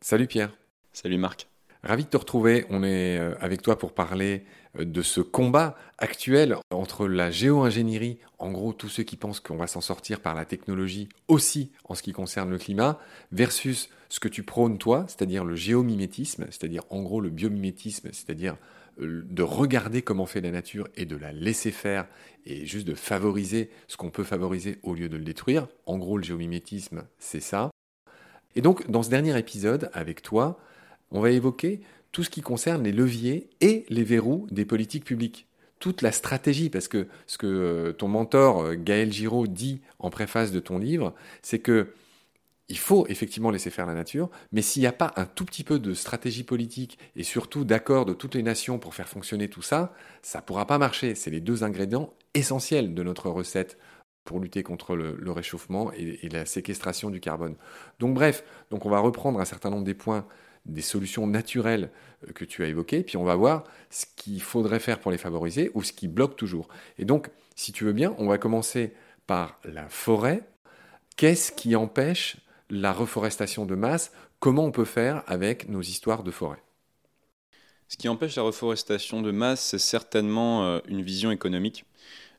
Salut Pierre. Salut Marc. Ravi de te retrouver. On est euh, avec toi pour parler euh, de ce combat actuel entre la géo-ingénierie, en gros tous ceux qui pensent qu'on va s'en sortir par la technologie aussi en ce qui concerne le climat, versus ce que tu prônes toi, c'est-à-dire le géomimétisme, c'est-à-dire en gros le biomimétisme, c'est-à-dire de regarder comment fait la nature et de la laisser faire et juste de favoriser ce qu'on peut favoriser au lieu de le détruire. En gros, le géomimétisme, c'est ça. Et donc, dans ce dernier épisode, avec toi, on va évoquer tout ce qui concerne les leviers et les verrous des politiques publiques. Toute la stratégie, parce que ce que euh, ton mentor euh, Gaël Giraud dit en préface de ton livre, c'est que il faut effectivement laisser faire la nature, mais s'il n'y a pas un tout petit peu de stratégie politique et surtout d'accord de toutes les nations pour faire fonctionner tout ça, ça ne pourra pas marcher. C'est les deux ingrédients essentiels de notre recette pour lutter contre le, réchauffement et, la séquestration du carbone. Donc bref, donc on va reprendre un certain nombre des points, des solutions naturelles euh, que tu as évoquées, puis on va voir ce qu'il faudrait faire pour les favoriser ou ce qui bloque toujours. Et donc, si tu veux bien, on va commencer par la forêt. Qu'est-ce qui empêche la reforestation de masse Comment on peut faire avec nos histoires de forêt? Ce qui empêche la reforestation de masse, c'est certainement euh, une vision économique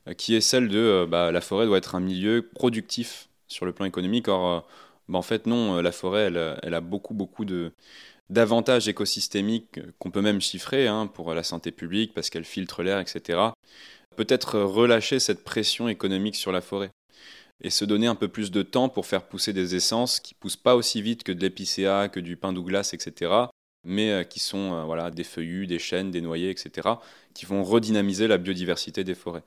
euh, qui est celle de euh, bah, la forêt doit être un milieu productif sur le plan économique. Or, bah, en fait, non, la forêt, elle, a beaucoup, beaucoup de, d'avantages écosystémiques qu'on peut même chiffrer hein, pour la santé publique parce qu'elle filtre l'air, etc. Peut-être relâcher cette pression économique sur la forêt et se donner un peu plus de temps pour faire pousser des essences qui poussent pas aussi vite que de l'épicéa, que du pin Douglas, etc. mais qui sont voilà, des feuillus, des chênes, des noyers, etc., qui vont redynamiser la biodiversité des forêts.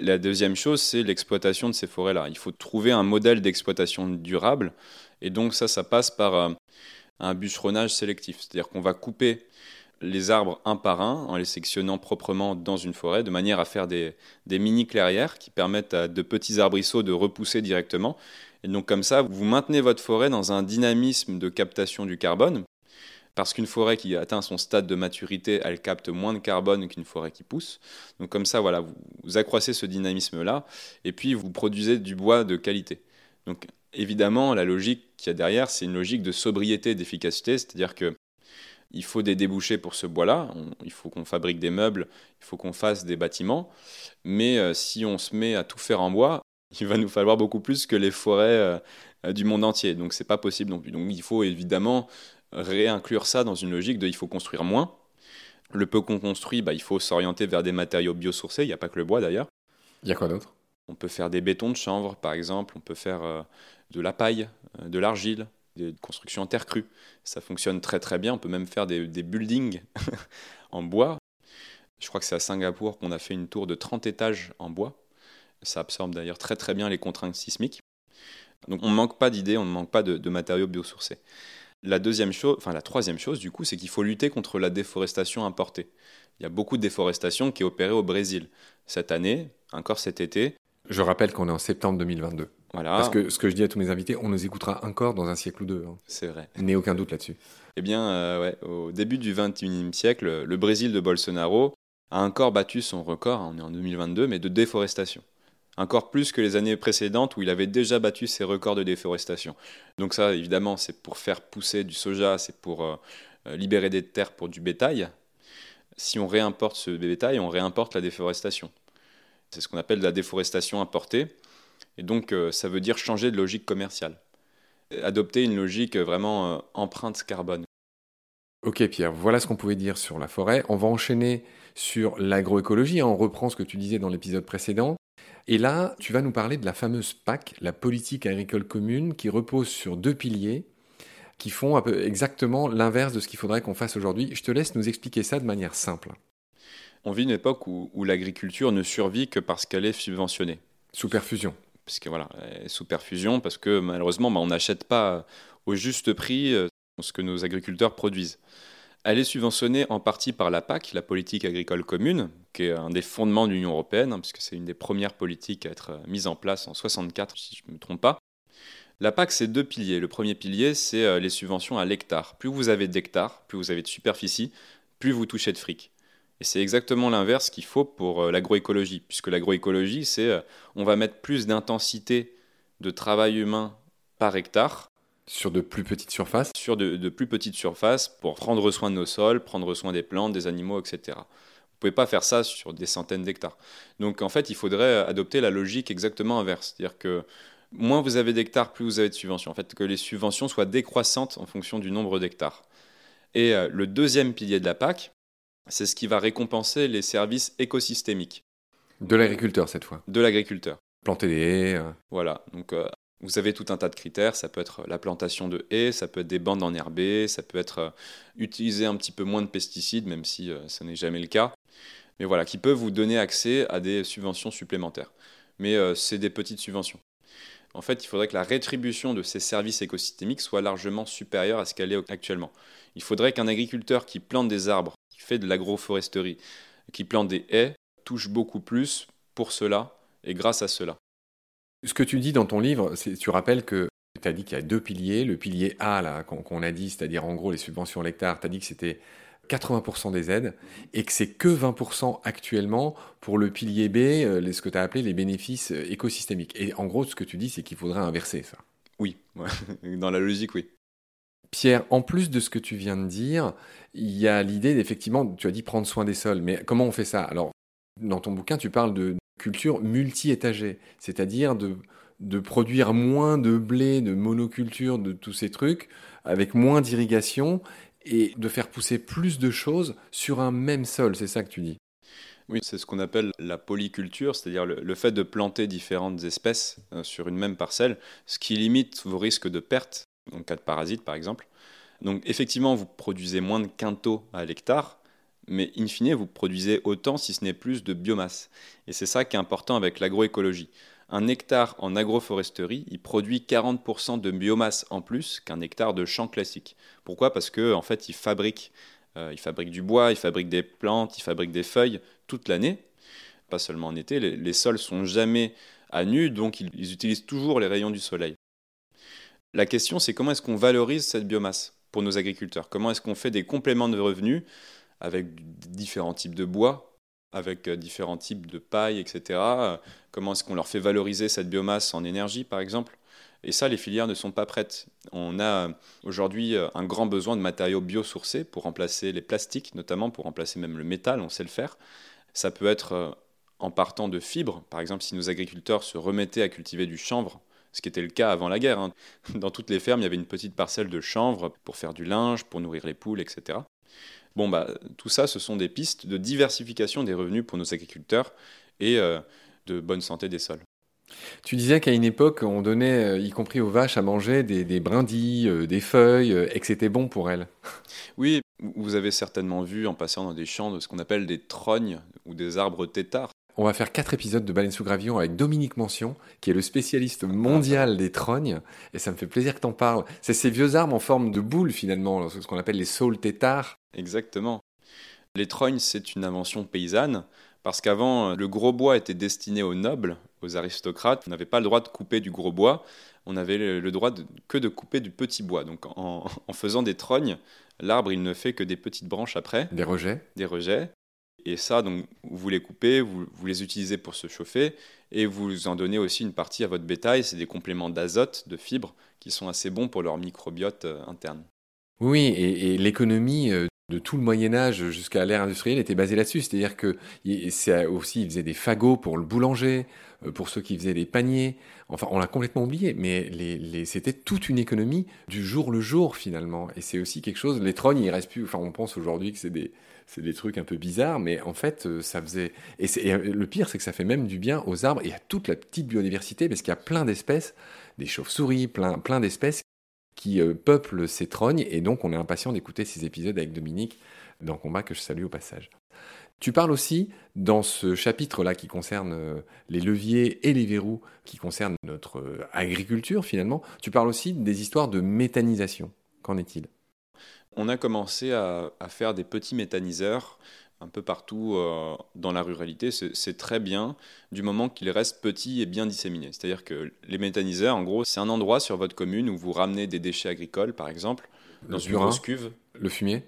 La deuxième chose, c'est l'exploitation de ces forêts-là. Il faut trouver un modèle d'exploitation durable. Et donc ça, ça passe par euh, un bûcheronnage sélectif. C'est-à-dire qu'on va couper les arbres un par un en les sectionnant proprement dans une forêt, de manière à faire des, mini-clairières qui permettent à de petits arbrisseaux de repousser directement. Et donc comme ça, vous maintenez votre forêt dans un dynamisme de captation du carbone, parce qu'une forêt qui atteint son stade de maturité, elle capte moins de carbone qu'une forêt qui pousse. Donc comme ça, voilà, vous, accroissez ce dynamisme-là, et puis vous produisez du bois de qualité. Donc évidemment, la logique qu'il y a derrière, c'est une logique de sobriété d'efficacité, c'est-à-dire que il faut des débouchés pour ce bois-là, il faut qu'on fabrique des meubles, il faut qu'on fasse des bâtiments, mais euh, si on se met à tout faire en bois, il va nous falloir beaucoup plus que les forêts euh, du monde entier. Donc c'est pas possible non plus. Donc il faut évidemment réinclure ça dans une logique de il faut construire moins. Le peu qu'on construit, bah, il faut s'orienter vers des matériaux biosourcés, il n'y a pas que le bois d'ailleurs. Il y a quoi d'autre? On peut faire des bétons de chanvre par exemple, on peut faire euh, de la paille, euh, de l'argile, des constructions en terre crue. Ça fonctionne très très bien, on peut même faire des, des buildings en bois. Je crois que c'est à Singapour qu'on a fait une tour de 30 étages en bois. Ça absorbe d'ailleurs très très bien les contraintes sismiques. Donc on ne manque pas d'idées, on ne manque pas de, de matériaux biosourcés. La deuxième chose, enfin la troisième chose du coup, c'est qu'il faut lutter contre la déforestation importée. Il y a beaucoup de déforestation qui est opérée au Brésil. Cette année, encore cet été. Je rappelle qu'on est en septembre 2022. Voilà. Parce que ce que je dis à tous mes invités, on nous écoutera encore dans un siècle ou deux. Hein. C'est vrai. N'ai aucun doute là-dessus. Eh bien, euh, ouais, au début du 21e siècle, le Brésil de Bolsonaro a encore battu son record, on est en 2022, mais de déforestation encore plus que les années précédentes où il avait déjà battu ses records de déforestation. Donc ça, évidemment, c'est pour faire pousser du soja, c'est pour euh, euh, libérer des terres pour du bétail. Si on réimporte ce bétail, on réimporte la déforestation. C'est ce qu'on appelle la déforestation importée. Et donc, euh, ça veut dire changer de logique commerciale. Adopter une logique vraiment empreinte carbone. Ok Pierre, voilà ce qu'on pouvait dire sur la forêt. On va enchaîner sur l'agroécologie. On reprend ce que tu disais dans l'épisode précédent. Et là, tu vas nous parler de la fameuse PAC, la politique agricole commune, qui repose sur deux piliers qui font exactement l'inverse de ce qu'il faudrait qu'on fasse aujourd'hui. Je te laisse nous expliquer ça de manière simple. On vit une époque où, l'agriculture ne survit que parce qu'elle est subventionnée. Sous perfusion. Parce que voilà, sous perfusion, parce que malheureusement, bah, on n'achète pas au juste prix euh, ce que nos agriculteurs produisent. Elle est subventionnée en partie par la PAC, la politique agricole commune, qui est un des fondements de l'Union européenne, hein, puisque c'est une des premières politiques à être euh, mise en place en 64, si je ne me trompe pas. La PAC, c'est deux piliers. Le premier pilier, c'est euh, les subventions à l'hectare. Plus vous avez d'hectares, plus vous avez de superficie, plus vous touchez de fric. Et c'est exactement l'inverse qu'il faut pour euh, l'agroécologie, puisque l'agroécologie, c'est on va mettre plus d'intensité de travail humain par hectare. Sur de plus petites surfaces Sur de, plus petites surfaces pour prendre soin de nos sols, prendre soin des plantes, des animaux, etc. Vous ne pouvez pas faire ça sur des centaines d'hectares. Donc en fait, il faudrait adopter la logique exactement inverse. C'est-à-dire que moins vous avez d'hectares, plus vous avez de subventions. En fait, que les subventions soient décroissantes en fonction du nombre d'hectares. Et euh, le deuxième pilier de la PAC, c'est ce qui va récompenser les services écosystémiques. De l'agriculteur cette fois. De l'agriculteur. Planter des haies. Euh. Voilà. Donc euh, vous avez tout un tas de critères. Ça peut être la plantation de haies, ça peut être des bandes enherbées, ça peut être utiliser un petit peu moins de pesticides, même si ce n'est jamais le cas. Mais voilà, qui peuvent vous donner accès à des subventions supplémentaires. Mais c'est des petites subventions en fait, il faudrait que la rétribution de ces services écosystémiques soit largement supérieure à ce qu'elle est actuellement. Il faudrait qu'un agriculteur qui plante des arbres, qui fait de l'agroforesterie, qui plante des haies, touche beaucoup plus pour cela et grâce à cela. Ce que tu dis dans ton livre, tu rappelles que tu as dit qu'il y a deux piliers. Le pilier A, qu'on a dit, c'est-à-dire en gros les subventions à l'hectare, tu as dit que c'était 80% des aides et que c'est que 20% actuellement pour le pilier B, euh, ce que tu as appelé les bénéfices euh, écosystémiques. Et en gros, ce que tu dis, c'est qu'il faudrait inverser ça. Oui, dans la logique, oui. Pierre, en plus de ce que tu viens de dire, il y a l'idée d'effectivement, tu as dit prendre soin des sols, mais comment on fait ça? Alors, dans ton bouquin, tu parles de culture multi-étagée, c'est-à-dire de, produire moins de blé, de monoculture, de tous ces trucs, avec moins d'irrigation, et de faire pousser plus de choses sur un même sol, c'est ça que tu dis? Oui, c'est ce qu'on appelle la polyculture, c'est-à-dire le, fait de planter différentes espèces euh, sur une même parcelle, ce qui limite vos risques de perte, en cas de parasites par exemple. Donc effectivement, vous produisez moins de quintaux à l'hectare, mais in fine, vous produisez autant, si ce n'est plus, de biomasse. Et c'est ça qui est important avec l'agroécologie un hectare en agroforesterie, il produit 40% de biomasse en plus qu'un hectare de champ classique. Pourquoi? Parce qu'en en fait, il fabrique, euh, il fabrique du bois, il fabrique des plantes, il fabrique des feuilles toute l'année, pas seulement en été. Les, les, sols sont jamais à nu, donc ils utilisent toujours les rayons du soleil. La question, c'est comment est-ce qu'on valorise cette biomasse pour nos agriculteurs? Comment est-ce qu'on fait des compléments de revenus avec différents types de bois avec euh, différents types de paille, etc. Comment est-ce qu'on leur fait valoriser cette biomasse en énergie, par exemple? Et ça, les filières ne sont pas prêtes. On a euh, aujourd'hui euh, un grand besoin de matériaux biosourcés pour remplacer les plastiques, notamment pour remplacer même le métal, on sait le faire. Ça peut être en partant de fibres, par exemple si nos agriculteurs se remettaient à cultiver du chanvre, ce qui était le cas avant la guerre. Hein. Dans toutes les fermes, il y avait une petite parcelle de chanvre pour faire du linge, pour nourrir les poules, etc. Bon, bah, tout ça, ce sont des pistes de diversification des revenus pour nos agriculteurs et euh, de bonne santé des sols. Tu disais qu'à une époque, on donnait, euh, y compris aux vaches, à manger des, brindilles, euh, des feuilles, et que c'était bon pour elles. Oui, vous avez certainement vu en passant dans des champs de ce qu'on appelle des trognes ou des arbres têtards. On va faire quatre épisodes de Baleine sous gravillon avec Dominique Mention, qui est le spécialiste mondial des trognes. Et ça me fait plaisir que tu en parles. C'est ces vieux arbres en forme de boule, finalement, ce qu'on appelle les saules têtards. Exactement. Les trognes, c'est une invention paysanne, parce qu'avant, le gros bois était destiné aux nobles, aux aristocrates. On n'avait pas le droit de couper du gros bois, on avait le droit que de couper du petit bois. Donc en, en faisant des trognes, l'arbre, il ne fait que des petites branches après. Des rejets. Des rejets. Et ça, donc, vous les coupez, vous, les utilisez pour se chauffer, et vous en donnez aussi une partie à votre bétail. C'est des compléments d'azote, de fibres, qui sont assez bons pour leur microbiote euh, interne. Oui, et, l'économie euh, de tout le Moyen Âge jusqu'à l'ère industrielle était basée là-dessus. C'est-à-dire que c'est aussi, ils faisaient des fagots pour le boulanger, euh, pour ceux qui faisaient des paniers. Enfin, on l'a complètement oublié, mais les, c'était toute une économie du jour le jour finalement. Et c'est aussi quelque chose. Les trognes, il reste plus. Enfin, on pense aujourd'hui que c'est des c'est des trucs un peu bizarres, mais en fait, euh, ça faisait. Et, euh, le pire, c'est que ça fait même du bien aux arbres et à toute la petite biodiversité, parce qu'il y a plein d'espèces, des chauves-souris, plein, plein d'espèces qui euh, peuplent ces trognes, et donc on est impatient d'écouter ces épisodes avec Dominique dans Combat, que je salue au passage. Tu parles aussi, dans ce chapitre-là qui concerne les leviers et les verrous qui concernent notre agriculture finalement, tu parles aussi des histoires de méthanisation. Qu'en est-il? On a commencé à, faire des petits méthaniseurs un peu partout euh, dans la ruralité. C'est très bien du moment qu'ils restent petits et bien disséminés. C'est-à-dire que les méthaniseurs, en gros, c'est un endroit sur votre commune où vous ramenez des déchets agricoles, par exemple, dans une grosse cuve. Le fumier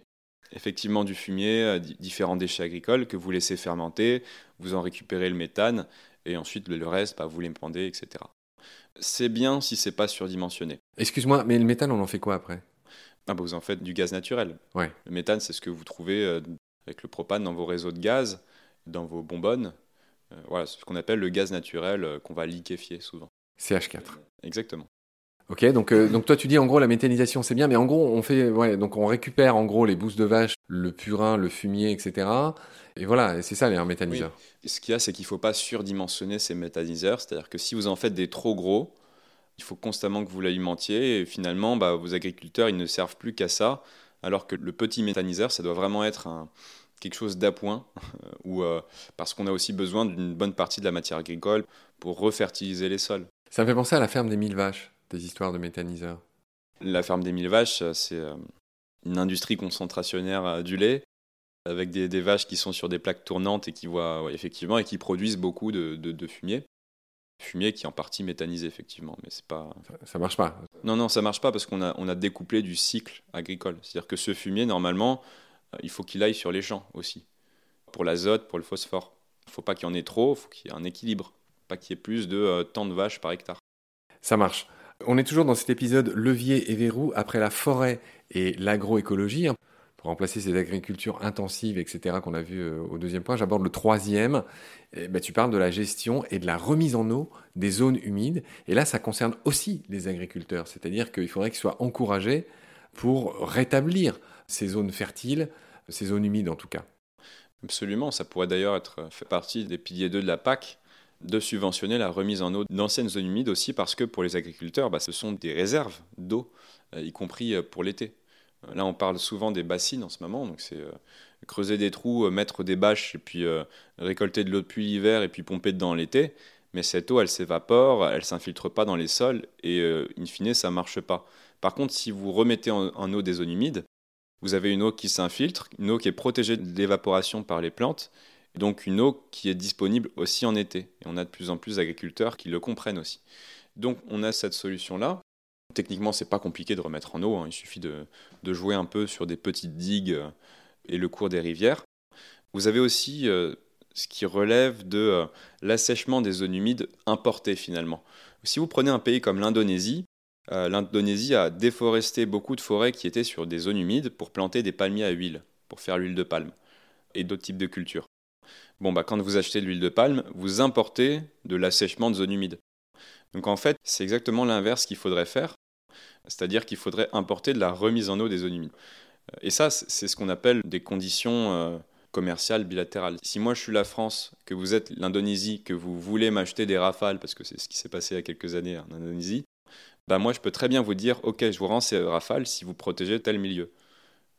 Effectivement, du fumier, euh, différents déchets agricoles que vous laissez fermenter, vous en récupérez le méthane, et ensuite le reste, bah, vous les pendez, etc. C'est bien si c'est pas surdimensionné. Excuse-moi, mais le méthane, on en fait quoi après? Ah bah, Vous en faites du gaz naturel. Ouais. Le méthane, c'est ce que vous trouvez euh, avec le propane dans vos réseaux de gaz, dans vos bonbonnes. Euh, voilà, c'est ce qu'on appelle le gaz naturel euh, qu'on va liquéfier souvent. CH4. Exactement. Ok, donc, euh, donc toi tu dis en gros la méthanisation c'est bien, mais en gros on fait, ouais, donc on récupère en gros les bousses de vache, le purin, le fumier, etc. Et voilà, c'est ça les un méthaniseur. Ce qu'il y a, c'est qu'il ne faut pas surdimensionner ces méthaniseurs, c'est-à-dire que si vous en faites des trop gros, il faut constamment que vous l'alimentiez, et finalement bah, vos agriculteurs ils ne servent plus qu'à ça, alors que le petit méthaniseur ça doit vraiment être un, quelque chose d'appoint, ou euh, parce qu'on a aussi besoin d'une bonne partie de la matière agricole pour refertiliser les sols. Ça me fait penser à la ferme des mille vaches des histoires de méthaniseurs La ferme des mille vaches, c'est euh, une industrie concentrationnaire euh, du lait, avec des, vaches qui sont sur des plaques tournantes et qui voient effectivement et qui produisent beaucoup de, fumier. Fumier qui est en partie méthanisé effectivement, mais c'est pas. Ça, marche pas. Non non, ça marche pas parce qu'on a on a découplé du cycle agricole. C'est-à-dire que ce fumier normalement, il faut qu'il aille sur les champs aussi, pour l'azote, pour le phosphore. Il faut pas qu'il y en ait trop, il faut qu'il y ait un équilibre, pas qu'il y ait plus de tant de vaches par hectare. Ça marche. On est toujours dans cet épisode levier et verrou après la forêt et l'agroécologie. Pour remplacer ces agricultures intensives, etc., qu'on a vu euh, au deuxième point, j'aborde le troisième. Ben, tu parles de la gestion et de la remise en eau des zones humides. Et là, ça concerne aussi les agriculteurs. C'est-à-dire qu'il faudrait qu'ils soient encouragés pour rétablir ces zones fertiles, ces zones humides en tout cas. Absolument, ça pourrait d'ailleurs être fait partie des piliers 2 de la PAC, de subventionner la remise en eau d'anciennes zones humides aussi parce que pour les agriculteurs, bah, ce sont des réserves d'eau, euh, y compris euh, pour l'été. Euh, là, on parle souvent des bassines en ce moment, donc c'est creuser des trous, mettre des bâches et puis récolter de l'eau depuis l'hiver et puis pomper dedans l'été. Mais cette eau, elle s'évapore, elle s'infiltre pas dans les sols et in fine, ça marche pas. Par contre, si vous remettez en, en eau des zones humides, vous avez une eau qui s'infiltre, une eau qui est protégée de l'évaporation par les plantes donc une eau qui est disponible aussi en été. Et on a de plus en plus d'agriculteurs qui le comprennent aussi. Donc on a cette solution-là. Techniquement, c'est pas compliqué de remettre en eau. Hein. Il suffit de, jouer un peu sur des petites digues euh, et le cours des rivières. Vous avez aussi euh, ce qui relève de euh, l'assèchement des zones humides importées finalement. Si vous prenez un pays comme l'Indonésie, l'Indonésie a déforesté beaucoup de forêts qui étaient sur des zones humides pour planter des palmiers à huile, pour faire l'huile de palme et d'autres types de cultures. Bon, bah, quand vous achetez de l'huile de palme, vous importez de l'assèchement de zones humides. Donc en fait, c'est exactement l'inverse qu'il faudrait faire, c'est-à-dire qu'il faudrait importer de la remise en eau des zones humides. Euh, et ça, c'est ce qu'on appelle des conditions euh, commerciales bilatérales. Si moi je suis la France, que vous êtes l'Indonésie, que vous voulez m'acheter des rafales, parce que c'est ce qui s'est passé il y a quelques années en Indonésie, bah moi je peux très bien vous dire, ok, je vous rends ces rafales si vous protégez tel milieu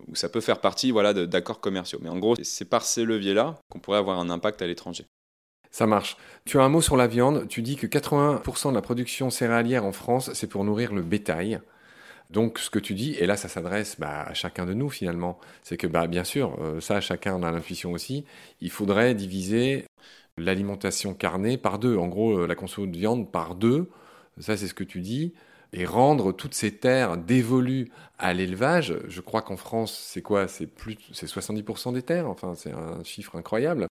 où ça peut faire partie voilà, d'accords commerciaux. Mais en gros, c'est par ces leviers-là qu'on pourrait avoir un impact à l'étranger. Ça marche. Tu as un mot sur la viande. Tu dis que 80% de la production céréalière en France, c'est pour nourrir le bétail. Donc, ce que tu dis, et là, ça s'adresse bah, à chacun de nous finalement, c'est que, bah, bien sûr, euh, ça, chacun a l'intuition aussi, il faudrait diviser l'alimentation carnée par deux. En gros, euh, la consommation de viande par deux. Ça, c'est ce que tu dis et rendre toutes ces terres dévolues à l'élevage. Je crois qu'en France, c'est quoi? C'est plus, c'est 70% des terres. Enfin, c'est un chiffre incroyable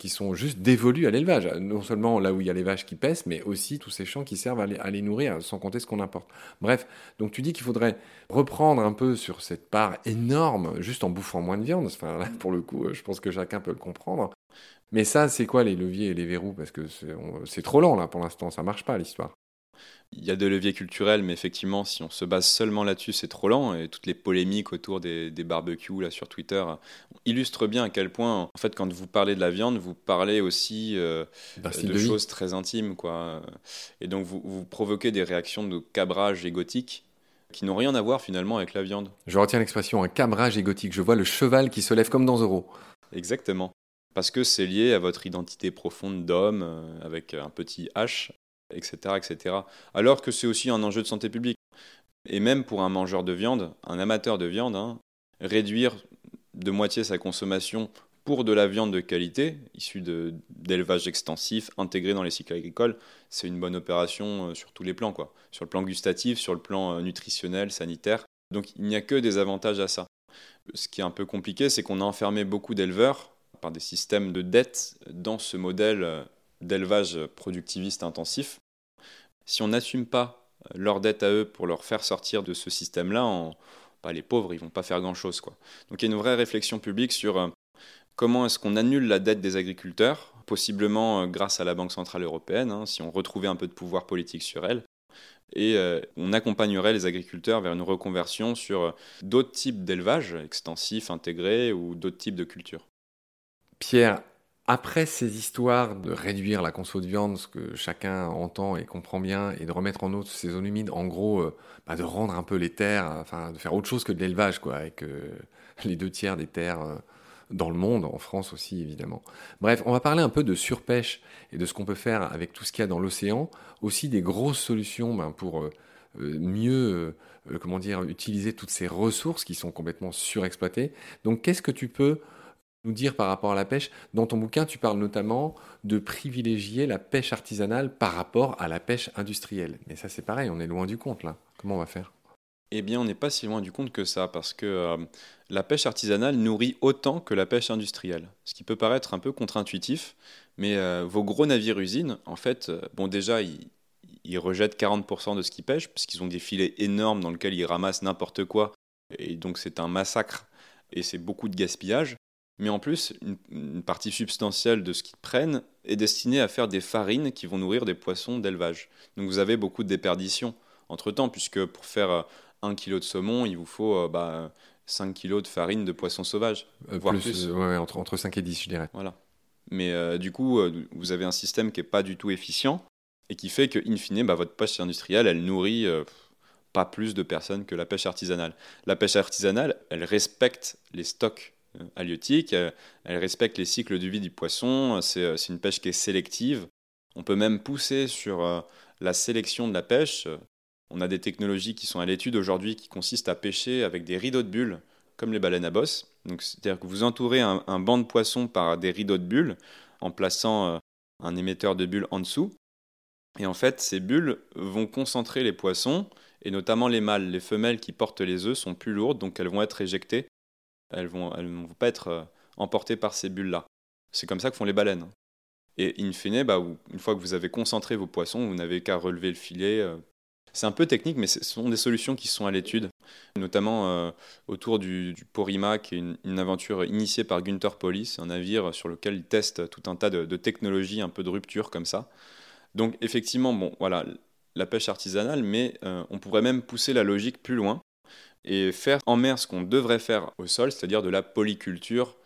qui sont juste dévolues à l'élevage. Non seulement là où il y a les vaches qui pèsent, mais aussi tous ces champs qui servent à les, nourrir, sans compter ce qu'on importe. Bref, donc tu dis qu'il faudrait reprendre un peu sur cette part énorme, juste en bouffant moins de viande. Enfin, là, pour le coup, je pense que chacun peut le comprendre. Mais ça, c'est quoi les leviers et les verrous? Parce que c'est trop lent là pour l'instant, ça marche pas l'histoire. Il y a des leviers culturels, mais effectivement, si on se base seulement là-dessus, c'est trop lent. Et toutes les polémiques autour des, barbecues là, sur Twitter illustrent bien à quel point, en fait, quand vous parlez de la viande, vous parlez aussi euh, de, choses très intimes. Quoi. Et donc, vous, vous provoquez des réactions de cabrage égotique qui n'ont rien à voir finalement avec la viande. Je retiens l'expression un cabrage égotique. Je vois le cheval qui se lève comme dans Zoro. Exactement. Parce que c'est lié à votre identité profonde d'homme, euh, avec un petit H, etc.. Alors que c'est aussi un enjeu de santé publique. Et même pour un mangeur de viande, un amateur de viande, hein, réduire de moitié sa consommation pour de la viande de qualité, issue d'élevage extensif, intégrée dans les cycles agricoles, c'est une bonne opération euh, sur tous les plans, quoi. Sur le plan gustatif, sur le plan euh, nutritionnel, sanitaire. Donc il n'y a que des avantages à ça. Ce qui est un peu compliqué, c'est qu'on a enfermé beaucoup d'éleveurs par des systèmes de dette dans ce modèle euh, d'élevage productiviste intensif. si on n'assume pas leur dette à eux pour leur faire sortir de ce système-là, bah, les pauvres, ils vont pas faire grand-chose. Quoi. Donc il y a une vraie réflexion publique sur comment est-ce qu'on annule la dette des agriculteurs, possiblement grâce à la Banque Centrale Européenne, hein, si on retrouvait un peu de pouvoir politique sur elle, et euh, on accompagnerait les agriculteurs vers une reconversion sur euh, d'autres types d'élevage, extensifs, intégrés ou d'autres types de cultures. Pierre, après ces histoires de réduire la conso de viande, ce que chacun entend et comprend bien, et de remettre en autre ces zones humides, en gros, euh, bah, de rendre un peu les terres, enfin de faire autre chose que de l'élevage, quoi, avec les deux tiers des terres dans le monde, en France aussi évidemment. Bref, on va parler un peu de surpêche et de ce qu'on peut faire avec tout ce qu'il y a dans l'océan, aussi des grosses solutions ben, pour euh, euh, mieux euh, comment dire, utiliser toutes ces ressources qui sont complètement surexploitées. Donc qu'est-ce que tu peux nous dire par rapport à la pêche Dans ton bouquin, tu parles notamment de privilégier la pêche artisanale par rapport à la pêche industrielle. Mais ça c'est pareil, on est loin du compte là. Comment on va faire? Eh bien, on n'est pas si loin du compte que ça, parce que euh, la pêche artisanale nourrit autant que la pêche industrielle. Ce qui peut paraître un peu contre-intuitif, mais euh, vos gros navires-usines, en fait, euh, bon, déjà, ils, rejettent 40% de ce qu'ils pêchent, puisqu'ils ont des filets énormes dans lesquels ils ramassent n'importe quoi, et donc c'est un massacre, et c'est beaucoup de gaspillage. Mais en plus, une, une partie substantielle de ce qu'ils prennent est destinée à faire des farines qui vont nourrir des poissons d'élevage. Donc vous avez beaucoup de déperditions entre-temps, puisque pour faire 1 kg de saumon, il vous faut euh, bah, 5 kg de farine de poisson sauvage, euh, voire plus. Euh, entre, entre 5 et 10, je dirais. Voilà. Mais du coup, vous avez un système qui n'est pas du tout efficient et qui fait que, in fine, bah, votre pêche industrielle, elle nourrit pas plus de personnes que la pêche artisanale. La pêche artisanale, elle respecte les stocks halieutiques, elle, respecte les cycles de vie du poisson, c'est une pêche qui est sélective. On peut même pousser sur la sélection de la pêche. On a des technologies qui sont à l'étude aujourd'hui qui consistent à pêcher avec des rideaux de bulles, comme les baleines à bosse. C'est-à-dire que vous entourez un, banc de poissons par des rideaux de bulles en plaçant euh, un émetteur de bulles en dessous. Et en fait, ces bulles vont concentrer les poissons, et notamment les mâles. Les femelles qui portent les œufs sont plus lourdes, donc elles vont être éjectées. Elles vont, elles vont pas être euh, emportées par ces bulles-là. C'est comme ça que font les baleines. Et in fine, bah, une fois que vous avez concentré vos poissons, vous n'avez qu'à relever le filet, euh, c'est un peu technique, mais ce sont des solutions qui sont à l'étude, notamment euh, autour du, Porima, qui est une, aventure initiée par Gunther Polis, un navire sur lequel il teste tout un tas de, technologies un peu de rupture comme ça. Donc effectivement, bon, voilà, la pêche artisanale, mais on pourrait même pousser la logique plus loin et faire en mer ce qu'on devrait faire au sol, c'est-à-dire de la polyculture,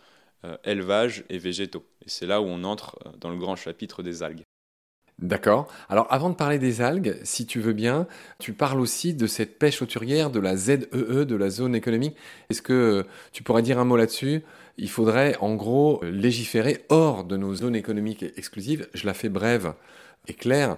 euh, élevage et végétaux. Et c'est là où on entre dans le grand chapitre des algues. D'accord. Alors avant de parler des algues, si tu veux bien, tu parles aussi de cette pêche hauturière, de la ZEE, e, de la zone économique. Est-ce que tu pourrais dire un mot là-dessus? Il faudrait en gros légiférer hors de nos zones économiques exclusives. Je la fais brève et claire.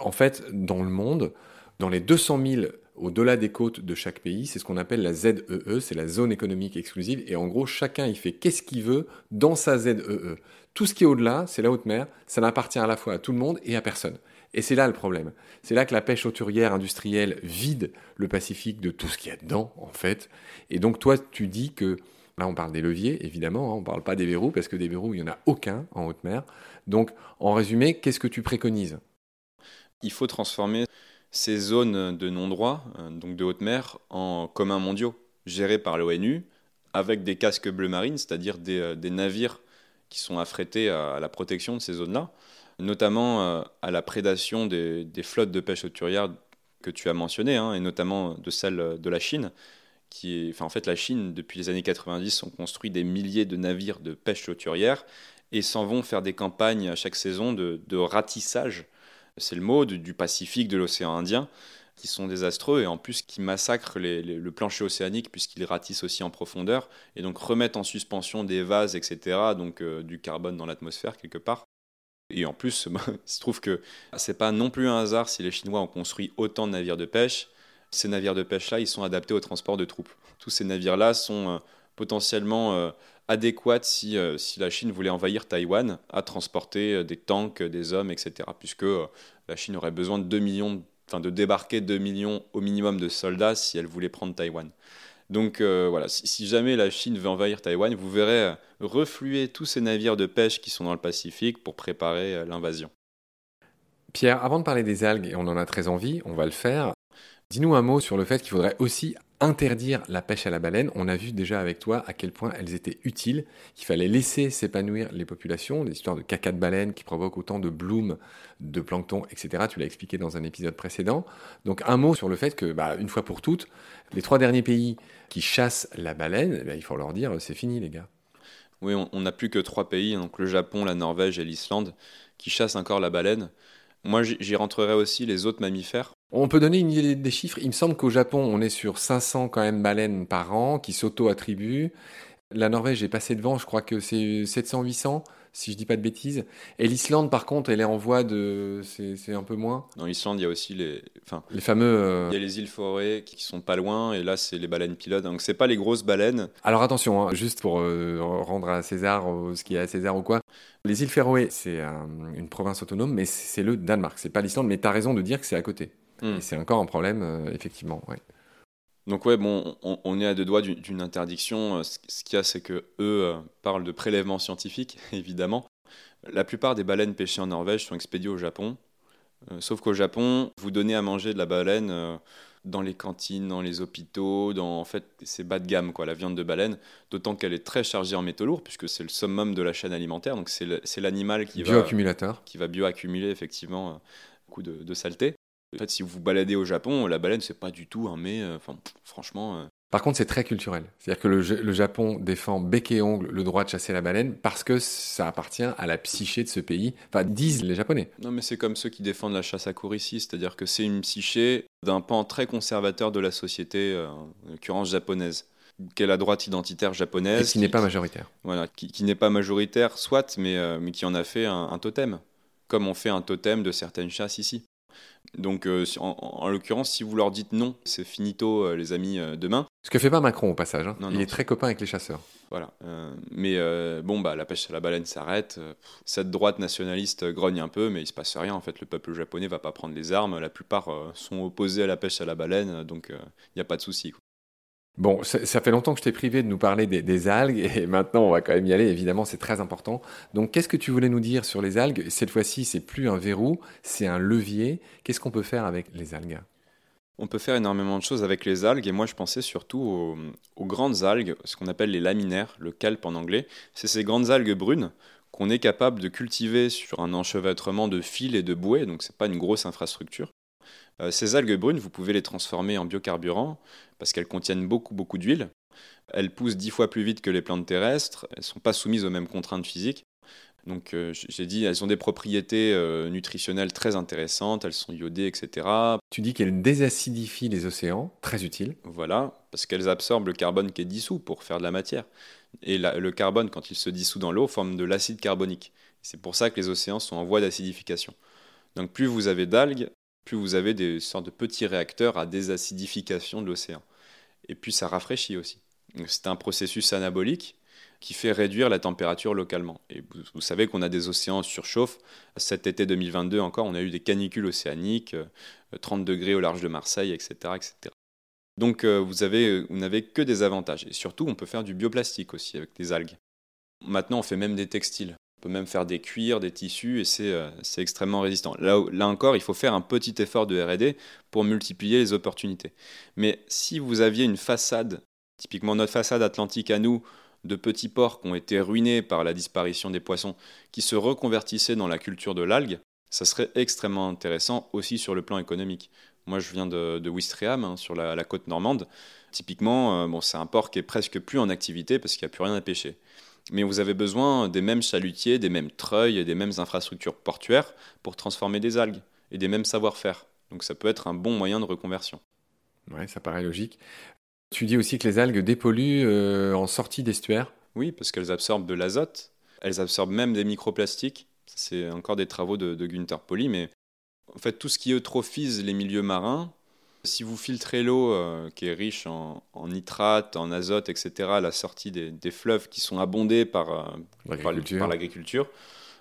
En fait, dans le monde, dans les 200 000 au-delà des côtes de chaque pays, c'est ce qu'on appelle la ZEE, e, c'est la zone économique exclusive, et en gros, chacun il fait qu'est-ce qu'il veut dans sa ZEE. E. Tout ce qui est au-delà, c'est la haute mer, ça n'appartient à la fois à tout le monde et à personne. Et c'est là le problème. C'est là que la pêche hauturière industrielle vide le Pacifique de tout ce qu'il y a dedans, en fait. Et donc toi, tu dis que, là on parle des leviers, évidemment, hein, on ne parle pas des verrous, parce que des verrous, il n'y en a aucun en haute mer. Donc, en résumé, qu'est-ce que tu préconises? Il faut transformer ces zones de non-droit, euh, donc de haute mer, en communs mondiaux, gérés par l'ONU, avec des casques bleu marine, c'est-à-dire des, euh, navires qui sont affrétés à, la protection de ces zones-là, notamment euh, à la prédation des, flottes de pêche hauturière que tu as mentionnées, hein, et notamment de celle de la Chine. Qui enfin, en fait, la Chine, depuis les années 90, ont construit des milliers de navires de pêche hauturière et s'en vont faire des campagnes à chaque saison de ratissage c'est le mot, du, Pacifique, de l'océan Indien, qui sont désastreux et en plus qui massacrent le plancher océanique puisqu'ils ratissent aussi en profondeur et donc remettent en suspension des vases, etc., donc euh, du carbone dans l'atmosphère quelque part. Et en plus, il se trouve que c'est pas non plus un hasard si les Chinois ont construit autant de navires de pêche. Ces navires de pêche-là, ils sont adaptés au transport de troupes. Tous ces navires-là sont euh, potentiellement euh, adéquate si, euh, si la Chine voulait envahir Taïwan à transporter euh, des tanks, des hommes, etc. Puisque euh, la Chine aurait besoin de 2 millions, enfin de débarquer 2 millions au minimum de soldats si elle voulait prendre Taïwan. Donc voilà, si, si, jamais la Chine veut envahir Taïwan, vous verrez refluer tous ces navires de pêche qui sont dans le Pacifique pour préparer l'invasion. Pierre, avant de parler des algues, et on en a très envie, on va le faire, dis-nous un mot sur le fait qu'il faudrait aussi interdire la pêche à la baleine. On a vu déjà avec toi à quel point elles étaient utiles, qu'il fallait laisser s'épanouir les populations, des histoires de caca de baleine qui provoquent autant de blooms, de plancton, etc. Tu l'as expliqué dans un épisode précédent. Donc un mot sur le fait que, bah, une fois pour toutes, les trois derniers pays qui chassent la baleine, eh il faut leur dire c'est fini les gars. Oui, on n'a plus que trois pays, donc le Japon, la Norvège et l'Islande, qui chassent encore la baleine. Moi, j'y rentrerai aussi les autres mammifères. On peut donner une idée des chiffres. Il me semble qu'au Japon, on est sur 500 quand même baleines par an qui s'auto-attribuent. La Norvège est passée devant, je crois que c'est 700-800, si je dis pas de bêtises. Et l'Islande, par contre, elle est en voie de. C'est un peu moins. Dans l'Islande, il y a aussi les. Enfin, les fameux. Euh, il y a les îles forêts qui sont pas loin, et là, c'est les baleines pilotes. Donc, c'est pas les grosses baleines. Alors, attention, hein, juste pour euh, rendre à César ce qui est à César ou quoi. Les îles Féroé, c'est une province autonome, mais c'est le Danemark. C'est pas l'Islande, mais tu as raison de dire que c'est à côté. Hmm. c'est encore un problème, euh, effectivement. Ouais. Donc ouais, bon, on, est à deux doigts d'une interdiction. Euh, ce qu'il y a, c'est que eux euh, parlent de prélèvement scientifique, évidemment. La plupart des baleines pêchées en Norvège sont expédiées au Japon. sauf qu'au Japon, vous donnez à manger de la baleine dans les cantines, dans les hôpitaux, dans en fait c'est bas de gamme quoi, la viande de baleine. D'autant qu'elle est très chargée en métaux lourds puisque c'est le summum de la chaîne alimentaire. Donc c'est l'animal qui va qui va bioaccumuler effectivement beaucoup de, de saleté. En fait, si vous baladez au Japon, la baleine, c'est pas du tout un mais. Euh, franchement. Euh. Par contre, c'est très culturel. C'est-à-dire que le, Japon défend bec et ongle le droit de chasser la baleine parce que ça appartient à la psyché de ce pays. Enfin, disent les Japonais. Non, mais c'est comme ceux qui défendent la chasse à cour ici. C'est-à-dire que c'est une psyché d'un pan très conservateur de la société, euh, en l'occurrence japonaise qui est la droite identitaire japonaise. Et qui n'est pas majoritaire. Voilà, qui, n'est pas majoritaire, soit, mais, mais qui en a fait un, totem, comme on fait un totem de certaines chasses ici. Donc, euh, en, l'occurrence, si vous leur dites non, c'est finito, euh, les amis, euh, demain. Ce que fait pas Macron au passage. Hein. Il est très copain avec les chasseurs. Voilà. mais bon, bah, la pêche à la baleine s'arrête. Cette droite nationaliste grogne un peu, mais il se passe rien. En fait, le peuple japonais va pas prendre les armes. La plupart sont opposés à la pêche à la baleine, donc il n'y a pas de souci. Bon, ça, fait longtemps que je t'ai privé de nous parler des, algues et maintenant on va quand même y aller. Évidemment, c'est très important. Donc, qu'est-ce que tu voulais nous dire sur les algues? Cette fois-ci, c'est plus un verrou, c'est un levier. Qu'est-ce qu'on peut faire avec les algues? On peut faire énormément de choses avec les algues et moi je pensais surtout aux, grandes algues, ce qu'on appelle les laminaires, le kelp en anglais. C'est ces grandes algues brunes qu'on est capable de cultiver sur un enchevêtrement de fils et de bouées, donc c'est pas une grosse infrastructure. Euh, ces algues brunes, vous pouvez les transformer en biocarburant parce qu'elles contiennent beaucoup, beaucoup d'huile. Elles poussent dix fois plus vite que les plantes terrestres. Elles ne sont pas soumises aux mêmes contraintes physiques. Donc, euh, j'ai dit, elles ont des propriétés euh, nutritionnelles très intéressantes, elles sont iodées, etc. Tu dis qu'elles désacidifient les océans, très utile. Voilà, parce qu'elles absorbent le carbone qui est dissous pour faire de la matière. Et le carbone, quand il se dissout dans l'eau, forme de l'acide carbonique. C'est pour ça que les océans sont en voie d'acidification. Donc, plus vous avez d'algues, plus vous avez des sortes de petits réacteurs à désacidification de l'océan. Et puis ça rafraîchit aussi. C'est un processus anabolique qui fait réduire la température localement. Et vous, savez qu'on a des océans surchauffent. Cet été 2022 encore, on a eu des canicules océaniques, 30 euh, degrés au large de Marseille, etc. etc. Donc euh, vous, avez, vous n'avez que des avantages. Et surtout, on peut faire du bioplastique aussi avec des algues. Maintenant, on fait même des textiles. On peut même faire des cuirs, des tissus, et euh, c'est extrêmement résistant. Là, encore, il faut faire un petit effort de RD pour multiplier les opportunités. Mais si vous aviez une façade, typiquement notre façade atlantique à nous, de petits ports qui ont été ruinés par la disparition des poissons, qui se reconvertissaient dans la culture de l'algue, ça serait extrêmement intéressant aussi sur le plan économique. Moi, je viens de, de Ouistreham, hein, sur la, côte normande. Typiquement, euh, c'est un port qui est presque plus en activité parce qu'il n'y a plus rien à pêcher mais vous avez besoin des mêmes chalutiers, des mêmes treuils des mêmes infrastructures portuaires pour transformer des algues et des mêmes savoir-faire. Donc ça peut être un bon moyen de reconversion. Oui, ça paraît logique. Tu dis aussi que les algues dépolluent euh, en sortie d'estuaire Oui, parce qu'elles absorbent de l'azote, elles absorbent même des microplastiques. C'est encore des travaux de, de Günther Pauli, mais en fait tout ce qui eutrophise les milieux marins, si vous filtrez l'eau euh, qui est riche en, nitrates, en azote, etc., à la sortie des, fleuves qui sont abondés par, euh, l'agriculture,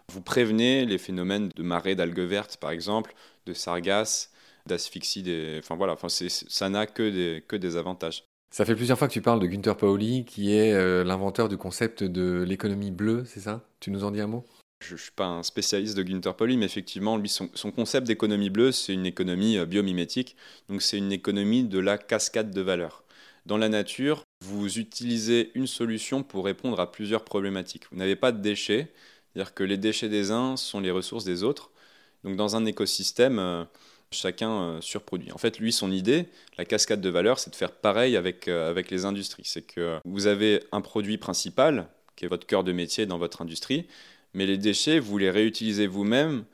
vous prévenez les phénomènes de marée d'algues vertes, par exemple, de sargasses, d'asphyxie. Des... Enfin voilà, enfin, ça n'a que des, que des avantages. Ça fait plusieurs fois que tu parles de Günther Pauli, qui est euh, l'inventeur du concept de l'économie bleue, c'est ça? Tu nous en dis un mot? Je ne suis pas un spécialiste de Günther Pauli, mais effectivement, lui, son, concept d'économie bleue, c'est une économie biomimétique. Donc, c'est une économie de la cascade de valeur. Dans la nature, vous utilisez une solution pour répondre à plusieurs problématiques. Vous n'avez pas de déchets, c'est-à-dire que les déchets des uns sont les ressources des autres. Donc dans un écosystème, euh, chacun euh, surproduit. En fait, lui, son idée, la cascade de valeur, c'est de faire pareil avec, euh, avec les industries. C'est que vous avez un produit principal, qui est votre cœur de métier dans votre industrie, mais les déchets, vous les réutilisez vous-même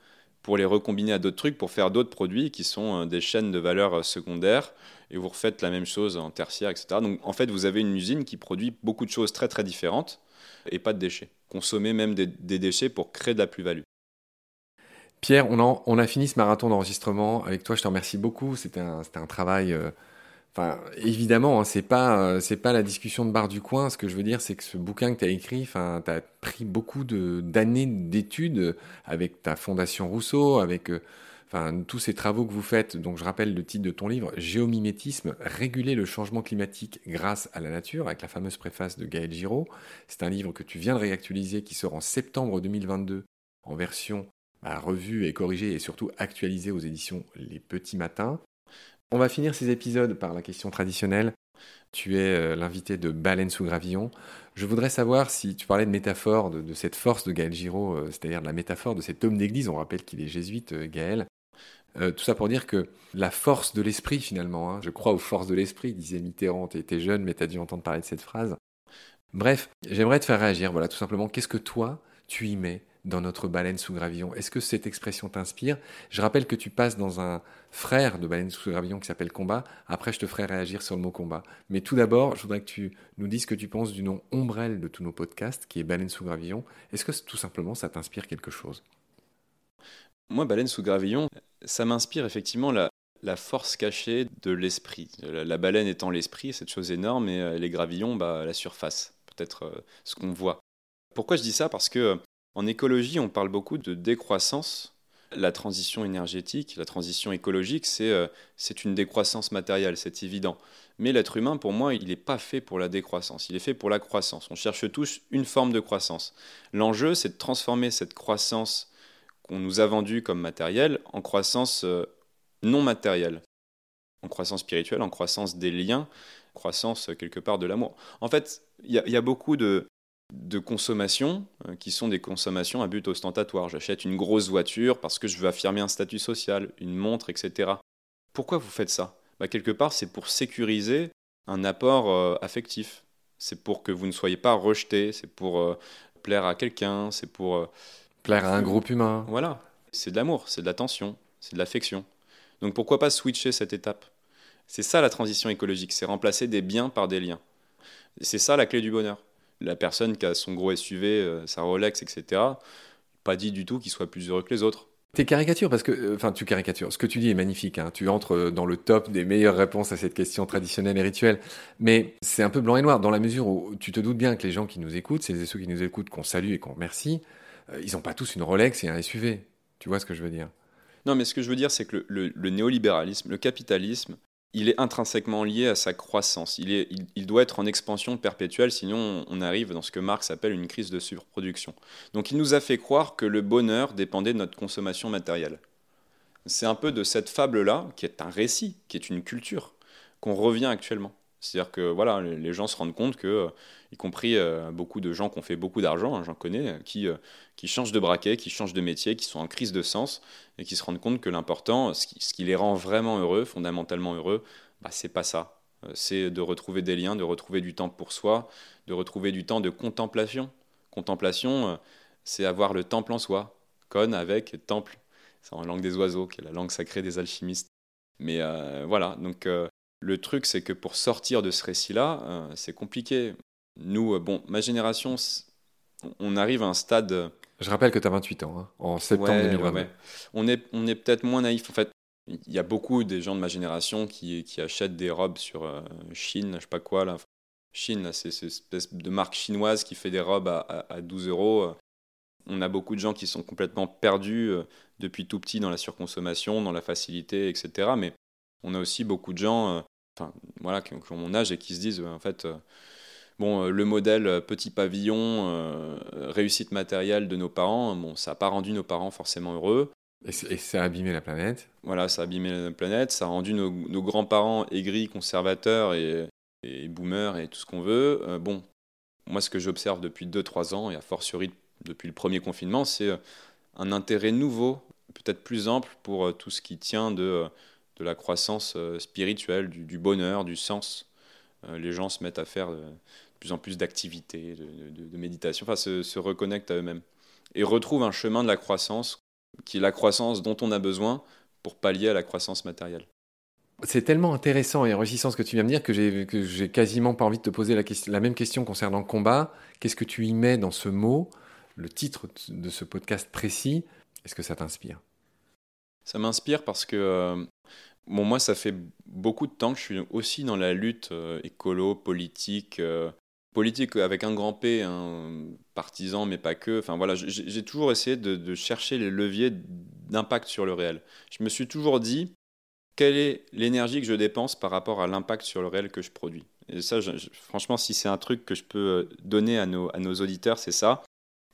pour les recombiner à d'autres trucs, pour faire d'autres produits qui sont des chaînes de valeur secondaires et vous refaites la même chose en tertiaire, etc. Donc en fait, vous avez une usine qui produit beaucoup de choses très très différentes et pas de déchets. Consommer même des, déchets pour créer de la plus-value. Pierre, on a, fini ce marathon d'enregistrement avec toi. Je te remercie beaucoup. C'était un, un, travail. Euh, évidemment, hein, c'est pas euh, c'est pas la discussion de bar du coin. Ce que je veux dire, c'est que ce bouquin que tu as écrit, tu as pris beaucoup d'années d'études avec ta fondation Rousseau, avec euh, tous ces travaux que vous faites, donc je rappelle le titre de ton livre, Géomimétisme, réguler le changement climatique grâce à la nature, avec la fameuse préface de Gaël Giraud. C'est un livre que tu viens de réactualiser, qui sort en septembre 2022 en version bah, revue et corrigée et surtout actualisée aux éditions Les Petits Matins. On va finir ces épisodes par la question traditionnelle. Tu es euh, l'invité de Baleine sous gravillon. Je voudrais savoir si tu parlais de métaphore, de, cette force de Gaël Giraud, euh, c'est-à-dire de la métaphore de cet homme d'église. On rappelle qu'il est jésuite, euh, Gaël. Tout ça pour dire que la force de l'esprit, finalement, hein, je crois aux forces de l'esprit, disait Mitterrand, t'es jeune, mais t'as dû entendre parler de cette phrase. Bref, j'aimerais te faire réagir, voilà, tout simplement, qu'est-ce que toi, tu y mets dans notre baleine sous gravillon Est-ce que cette expression t'inspire? Je rappelle que tu passes dans un frère de baleine sous gravillon qui s'appelle combat, après je te ferai réagir sur le mot combat. Mais tout d'abord, je voudrais que tu nous dises ce que tu penses du nom ombrelle de tous nos podcasts, qui est baleine sous gravillon. Est-ce que tout simplement ça t'inspire quelque chose? Moi, Baleine sous gravillon, ça m'inspire effectivement la, force cachée de l'esprit. La, baleine étant l'esprit, cette chose énorme, et euh, les gravillons, bah, la surface, peut-être euh, ce qu'on voit. Pourquoi je dis ça? Parce que en écologie, on parle beaucoup de décroissance. La transition énergétique, la transition écologique, c'est une décroissance matérielle, c'est évident. Mais l'être humain, pour moi, il n'est pas fait pour la décroissance, il est fait pour la croissance. On cherche tous une forme de croissance. L'enjeu, c'est de transformer cette croissance qu'on nous a vendu comme matériel en croissance euh, non matérielle, en croissance spirituelle, en croissance des liens, croissance euh, quelque part de l'amour. En fait, il y, a beaucoup de, de consommations euh, qui sont des consommations à but ostentatoire. J'achète une grosse voiture parce que je veux affirmer un statut social, une montre, etc. Pourquoi vous faites ça? Bah, Quelque part, c'est pour sécuriser un apport affectif. C'est pour que vous ne soyez pas rejeté, c'est pour plaire à quelqu'un, c'est pour Plaire à un groupe humain. Voilà. C'est de l'amour, c'est de l'attention, c'est de l'affection. Donc pourquoi pas switcher cette étape? C'est ça la transition écologique, c'est remplacer des biens par des liens. C'est ça la clé du bonheur. La personne qui a son gros SUV, euh, sa Rolex, etc., pas dit du tout qu'il soit plus heureux que les autres. T'es caricature parce que, euh, enfin, tu caricatures. Ce que tu dis est magnifique. Hein. Tu entres euh, dans le top des meilleures réponses à cette question traditionnelle et rituelle. Mais c'est un peu blanc et noir dans la mesure où tu te doutes bien que les gens qui nous écoutent, c'est ceux qui nous écoutent qu'on salue et qu'on remercie, euh, ils n'ont pas tous une Rolex et un SUV. Tu vois ce que je veux dire? Non, mais ce que je veux dire, c'est que le, néolibéralisme, le capitalisme, il est intrinsèquement lié à sa croissance. Il, doit être en expansion perpétuelle, sinon on arrive dans ce que Marx appelle une crise de surproduction. Donc il nous a fait croire que le bonheur dépendait de notre consommation matérielle. C'est un peu de cette fable-là, qui est un récit, qui est une culture, qu'on revient actuellement. C'est-à-dire que voilà, les gens se rendent compte que, euh, y compris euh, beaucoup de gens qui ont fait beaucoup d'argent, hein, j'en connais, euh, qui, qui changent de braquet, qui changent de métier, qui sont en crise de sens, et qui se rendent compte que l'important, ce qui, les rend vraiment heureux, fondamentalement heureux, bah, c'est pas ça. C'est de retrouver des liens, de retrouver du temps pour soi, de retrouver du temps de contemplation. Contemplation, c'est avoir le temple en soi. Con avec temple, c'est en langue des oiseaux, qui est la langue sacrée des alchimistes. Mais voilà, donc le truc, c'est que pour sortir de ce récit-là, euh, c'est compliqué. Nous, euh, bon, ma génération, on arrive à un stade. Je rappelle que tu as 28 ans, hein, en septembre 2020. On est, on est peut-être moins naïf. En fait, il y a beaucoup des gens de ma génération qui, qui achètent des robes sur euh, Chine, je sais pas quoi. Là. Chine, c'est cette espèce de marque chinoise qui fait des robes à, à 12 euros. On a beaucoup de gens qui sont complètement perdus depuis tout petit dans la surconsommation, dans la facilité, etc. Mais on a aussi beaucoup de gens enfin, voilà, qui, ont mon âge et qui se disent, en fait, euh, Bon, le modèle petit pavillon, réussite matérielle de nos parents, bon, ça n'a pas rendu nos parents forcément heureux. Et, ça a abîmé la planète. Voilà, ça a abîmé la planète, ça a rendu nos, grands-parents aigris, conservateurs et, et, boomers et tout ce qu'on veut. bon, moi, ce que j'observe depuis 2-3 ans, et a fortiori depuis le premier confinement, c'est un intérêt nouveau, peut-être plus ample pour tout ce qui tient de, de la croissance spirituelle, du, bonheur, du sens. Les gens se mettent à faire de plus en plus d'activités, de, méditation, enfin se, se reconnectent à eux-mêmes et retrouvent un chemin de la croissance qui est la croissance dont on a besoin pour pallier à la croissance matérielle. C'est tellement intéressant et enrichissant ce que tu viens de dire que j'ai, quasiment pas envie de te poser la, la même question concernant le combat. Qu'est-ce que tu y mets dans ce mot, le titre de ce podcast précis? Est-ce que ça t'inspire? Ça m'inspire parce que euh, bon, moi, ça fait beaucoup de temps que je suis aussi dans la lutte euh, écolo, politique, euh, politique avec un grand P, un partisan, mais pas que. Enfin voilà, j'ai toujours essayé de, chercher les leviers d'impact sur le réel. Je me suis toujours dit, quelle est l'énergie que je dépense par rapport à l'impact sur le réel que je produis? Et ça, franchement, si c'est un truc que je peux euh, donner à nos, à nos auditeurs, c'est ça.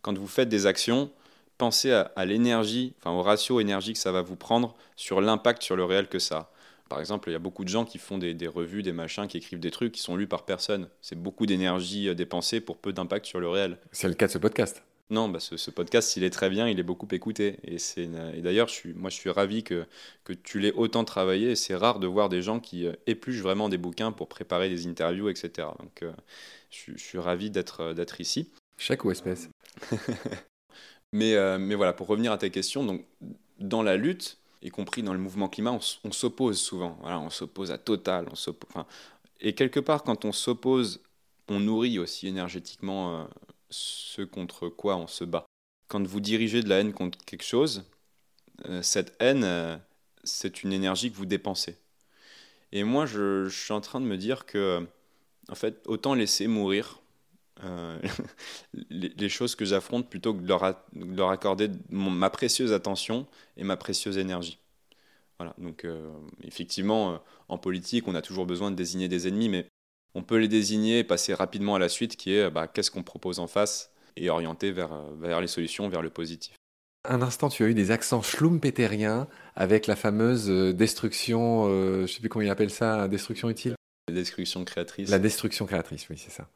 Quand vous faites des actions, pensez à, à l'énergie, enfin au ratio énergie que ça va vous prendre sur l'impact sur le réel que ça a. Par exemple, il y a beaucoup de gens qui font des, revues, des machins, qui écrivent des trucs qui sont lus par personne. C'est beaucoup d'énergie euh, dépensée pour peu d'impact sur le réel. C'est le cas de ce podcast. Non, bah ce, podcast, il est très bien, il est beaucoup écouté. Et, et d'ailleurs, je suis, moi, je suis ravi que, que tu l'aies autant travaillé. C'est rare de voir des gens qui euh, épluchent vraiment des bouquins pour préparer des interviews, etc. Donc, euh, je, suis ravi d'être ici. Chaque ou espèce. mais, mais voilà, pour revenir à ta question, donc, dans la lutte, y compris dans le mouvement climat, on, s'oppose souvent. Voilà, on s'oppose à Total. On enfin, et quelque part, quand on s'oppose, on nourrit aussi énergétiquement euh, ce contre quoi on se bat. Quand vous dirigez de la haine contre quelque chose, euh, cette haine, euh, c'est une énergie que vous dépensez. Et moi, je, suis en train de me dire que, en fait, autant laisser mourir euh, les, choses que j'affronte plutôt que de leur, accorder ma précieuse attention et ma précieuse énergie. Voilà, donc euh, effectivement, euh, en politique, on a toujours besoin de désigner des ennemis, mais on peut les désigner et passer rapidement à la suite qui est bah, qu'est-ce qu'on propose en face et orienter vers, vers les solutions, vers le positif. Un instant, tu as eu des accents schlumpéteriens avec la fameuse destruction, je ne sais plus comment il appelle ça, destruction utile? La destruction créatrice. La destruction créatrice, oui, c'est ça.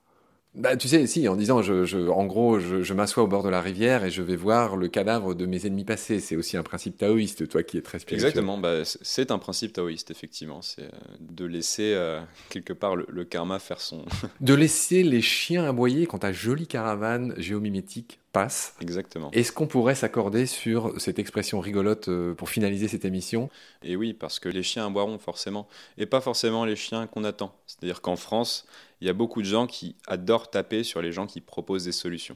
Bah, tu sais, si, en disant, je, je en gros, je, je m'assois au bord de la rivière et je vais voir le cadavre de mes ennemis passés. C'est aussi un principe taoïste, toi qui es très spirituel. Exactement, bah, c'est un principe taoïste, effectivement. C'est euh, de laisser euh, quelque part le, karma faire son. de laisser les chiens aboyer quand ta jolie caravane géomimétique passe. Exactement. Est-ce qu'on pourrait s'accorder sur cette expression rigolote euh, pour finaliser cette émission? Et oui, parce que les chiens aboieront forcément, et pas forcément les chiens qu'on attend. C'est-à-dire qu'en France, il y a beaucoup de gens qui adorent taper sur les gens qui proposent des solutions.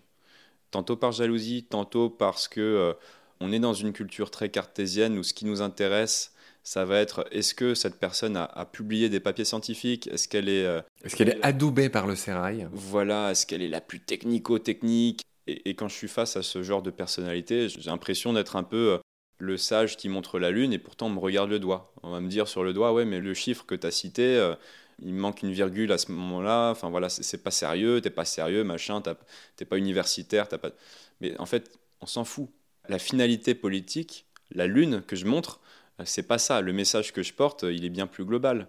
Tantôt par jalousie, tantôt parce que euh, on est dans une culture très cartésienne où ce qui nous intéresse, ça va être est-ce que cette personne a, publié des papiers scientifiques? Est-ce qu'elle est, euh, est-ce qu'elle est adoubée par le sérail? Voilà, est-ce qu'elle est la plus technico-technique? Et, quand je suis face à ce genre de personnalité, j'ai l'impression d'être un peu euh, le sage qui montre la lune et pourtant on me regarde le doigt. On va me dire sur le doigt, ouais, mais le chiffre que tu as cité, il manque une virgule à ce moment-là, enfin voilà, c'est pas sérieux, t'es pas sérieux, machin, t'es pas universitaire, t'as pas. Mais en fait, on s'en fout. La finalité politique, la lune que je montre, c'est pas ça. Le message que je porte, il est bien plus global.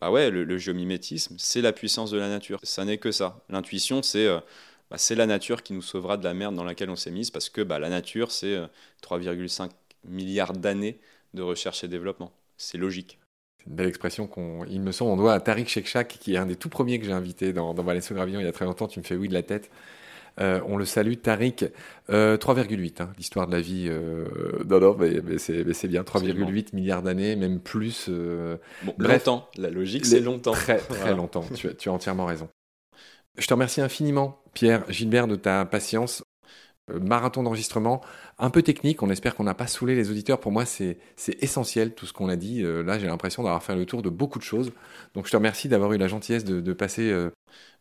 Bah ouais, le, géomimétisme, c'est la puissance de la nature. Ça n'est que ça. L'intuition, c'est euh, bah, c'est la nature qui nous sauvera de la merde dans laquelle on s'est mise, parce que bah, la nature, c'est 3,5 euh, milliards d'années de recherche et développement. C'est logique une belle expression qu'on, il me semble, on doit à Tariq Shekchak, qui est un des tout premiers que j'ai invité dans, dans Valais Gravillon il y a très longtemps. Tu me fais oui de la tête. Euh, on le salue, Tariq. Euh, 3,8, hein, l'histoire de la vie. Euh, non, non, mais, c'est, bien. 3,8 milliards d'années, même plus. Euh, bon, longtemps. La logique, c'est longtemps. Très, très longtemps. Tu, tu as entièrement raison. Je te remercie infiniment, Pierre Gilbert, de ta patience. Euh, marathon d'enregistrement un peu technique. On espère qu'on n'a pas saoulé les auditeurs. Pour moi, c'est essentiel tout ce qu'on a dit. Euh, là, j'ai l'impression d'avoir fait le tour de beaucoup de choses. Donc, je te remercie d'avoir eu la gentillesse de, passer euh,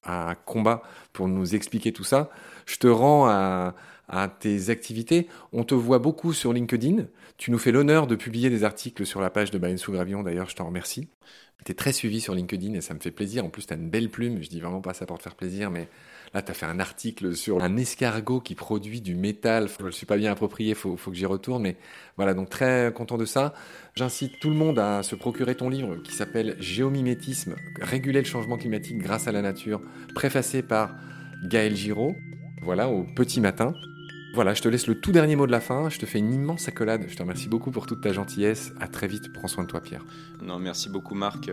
à combat pour nous expliquer tout ça. Je te rends à, à tes activités. On te voit beaucoup sur LinkedIn. Tu nous fais l'honneur de publier des articles sur la page de Baleine sous Gravillon, d'ailleurs, je t'en remercie. Tu es très suivi sur LinkedIn et ça me fait plaisir. En plus, tu as une belle plume. Je dis vraiment pas ça pour te faire plaisir, mais là, tu as fait un article sur un escargot qui produit du métal. Je ne suis pas bien approprié, il faut, faut, que j'y retourne. Mais voilà, donc très content de ça. J'incite tout le monde à se procurer ton livre qui s'appelle Géomimétisme, réguler le changement climatique grâce à la nature, préfacé par Gaël Giraud. Voilà, au petit matin. Voilà, je te laisse le tout dernier mot de la fin. Je te fais une immense accolade. Je te remercie beaucoup pour toute ta gentillesse. À très vite. Prends soin de toi, Pierre. Non, merci beaucoup, Marc.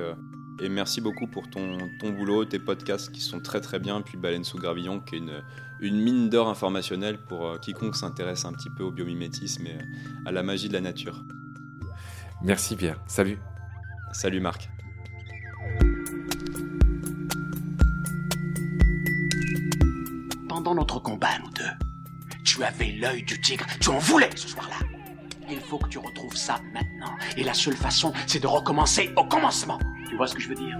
Et merci beaucoup pour ton, ton boulot, tes podcasts qui sont très très bien. Puis Baleine sous Gravillon, qui est une, une mine d'or informationnelle pour euh, quiconque s'intéresse un petit peu au biomimétisme et euh, à la magie de la nature. Merci, Pierre. Salut. Salut, Marc. Pendant notre combat, nous deux, tu avais l'œil du tigre. Tu en voulais ce soir-là. Il faut que tu retrouves ça maintenant. Et la seule façon, c'est de recommencer au commencement. Tu vois ce que je veux dire?